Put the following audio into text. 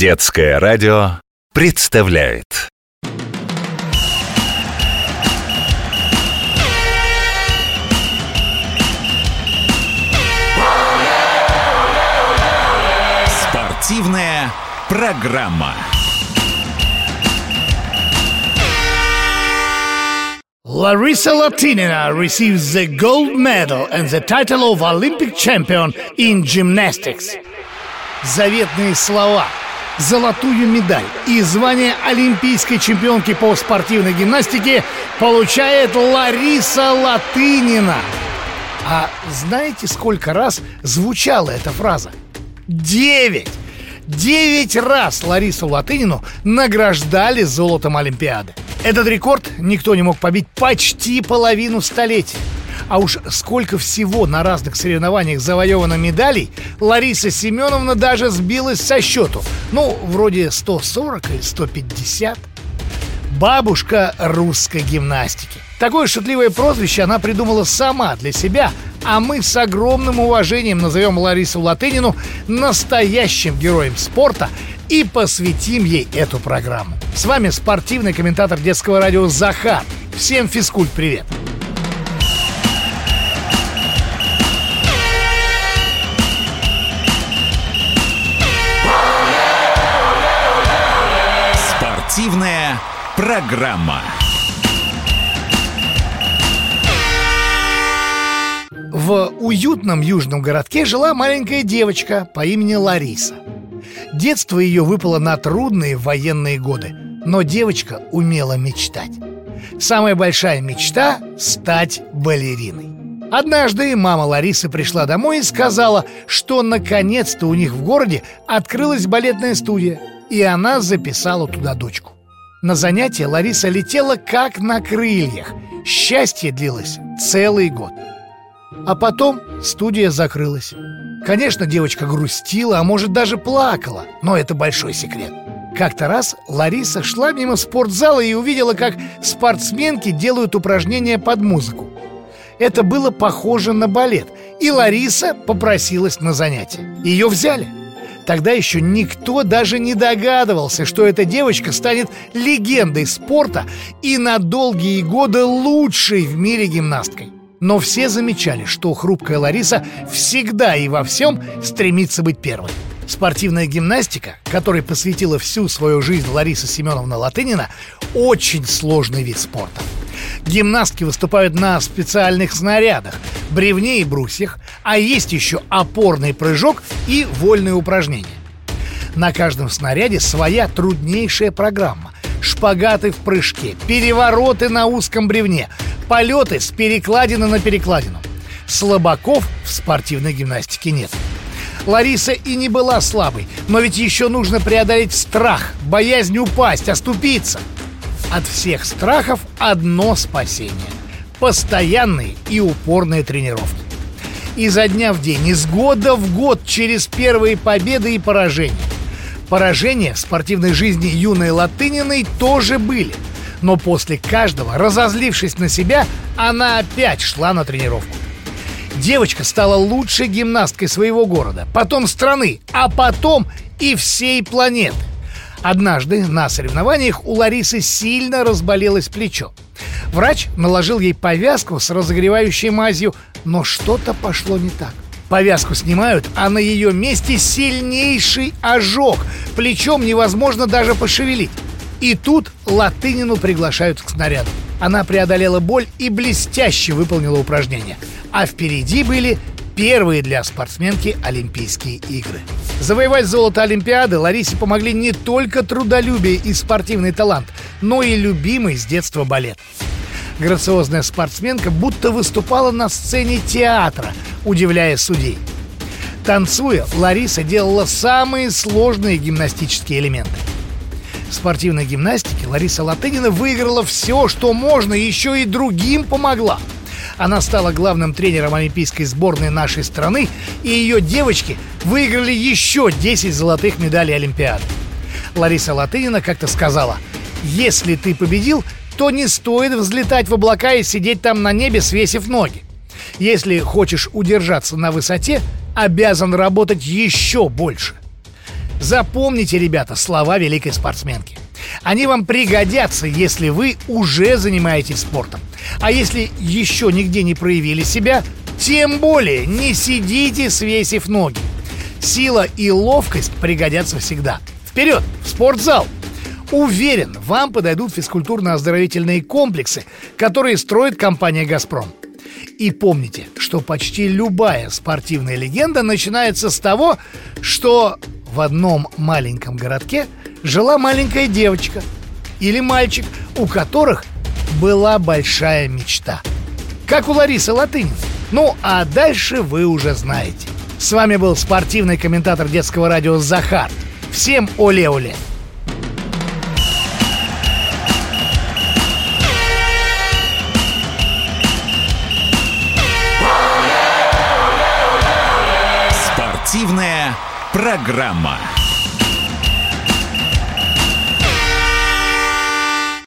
Детское радио представляет Спортивная программа. Larissa Latinina receives the gold medal and the title of Olympic champion in gymnastics. Заветные слова, золотую медаль и звание олимпийской чемпионки по спортивной гимнастике получает Лариса Латынина. А знаете, сколько раз звучала эта фраза? Девять! Девять раз Ларису Латынину награждали золотом Олимпиады. Этот рекорд никто не мог побить почти половину столетия. А уж сколько всего на разных соревнованиях завоевано медалей, Лариса Семеновна даже сбилась со счету. Ну, вроде 140 или 150. Бабушка русской гимнастики. Такое шутливое прозвище она придумала сама для себя, а мы с огромным уважением назовем Ларису Латынину настоящим героем спорта и посвятим ей эту программу. С вами спортивный комментатор детского радио Захар. Всем физкульт привет! Спортивная программа. В уютном южном городке жила маленькая девочка по имени Лариса. Детство ее выпало на трудные военные годы, но девочка умела мечтать. Самая большая мечта – стать балериной. Однажды мама Ларисы пришла домой и сказала, что наконец-то у них в городе открылась балетная студия, и она записала туда дочку. На занятия Лариса летела как на крыльях. Счастье длилось целый год. А потом студия закрылась. Конечно, девочка грустила, а может даже плакала, но это большой секрет. Как-то раз Лариса шла мимо спортзала и увидела, как спортсменки делают упражнения под музыку. Это было похоже на балет, и Лариса попросилась на занятие. Ее взяли. Тогда еще никто даже не догадывался, что эта девочка станет легендой спорта и на долгие годы лучшей в мире гимнасткой. Но все замечали, что хрупкая Лариса всегда и во всем стремится быть первой. Спортивная гимнастика, которой посвятила всю свою жизнь Лариса Семеновна Латынина, очень сложный вид спорта. Гимнастки выступают на специальных снарядах, бревне и брусьях, а есть еще опорный прыжок и вольные упражнения. На каждом снаряде своя труднейшая программа. Шпагаты в прыжке, перевороты на узком бревне, полеты с перекладины на перекладину. Слабаков в спортивной гимнастике нет. Лариса и не была слабой, но ведь еще нужно преодолеть страх, боязнь упасть, оступиться. От всех страхов одно спасение – постоянные и упорные тренировки. Изо дня в день, из года в год через первые победы и поражения. Поражения в спортивной жизни юной Латыниной тоже были – но после каждого, разозлившись на себя, она опять шла на тренировку. Девочка стала лучшей гимнасткой своего города, потом страны, а потом и всей планеты. Однажды на соревнованиях у Ларисы сильно разболелось плечо. Врач наложил ей повязку с разогревающей мазью, но что-то пошло не так. Повязку снимают, а на ее месте сильнейший ожог. Плечом невозможно даже пошевелить. И тут Латынину приглашают к снаряду. Она преодолела боль и блестяще выполнила упражнение. А впереди были первые для спортсменки Олимпийские игры. Завоевать золото Олимпиады Ларисе помогли не только трудолюбие и спортивный талант, но и любимый с детства балет. Грациозная спортсменка будто выступала на сцене театра, удивляя судей. Танцуя, Лариса делала самые сложные гимнастические элементы – в спортивной гимнастике Лариса Латынина выиграла все, что можно, и еще и другим помогла. Она стала главным тренером олимпийской сборной нашей страны, и ее девочки выиграли еще 10 золотых медалей Олимпиады. Лариса Латынина как-то сказала, «Если ты победил, то не стоит взлетать в облака и сидеть там на небе, свесив ноги. Если хочешь удержаться на высоте, обязан работать еще больше. Запомните, ребята, слова великой спортсменки. Они вам пригодятся, если вы уже занимаетесь спортом. А если еще нигде не проявили себя, тем более не сидите, свесив ноги. Сила и ловкость пригодятся всегда. Вперед, в спортзал! Уверен, вам подойдут физкультурно-оздоровительные комплексы, которые строит компания «Газпром». И помните, что почти любая спортивная легенда начинается с того, что в одном маленьком городке жила маленькая девочка или мальчик, у которых была большая мечта. Как у Ларисы Латынин. Ну, а дальше вы уже знаете. С вами был спортивный комментатор детского радио Захар. Всем оле-оле! Спортивная программа.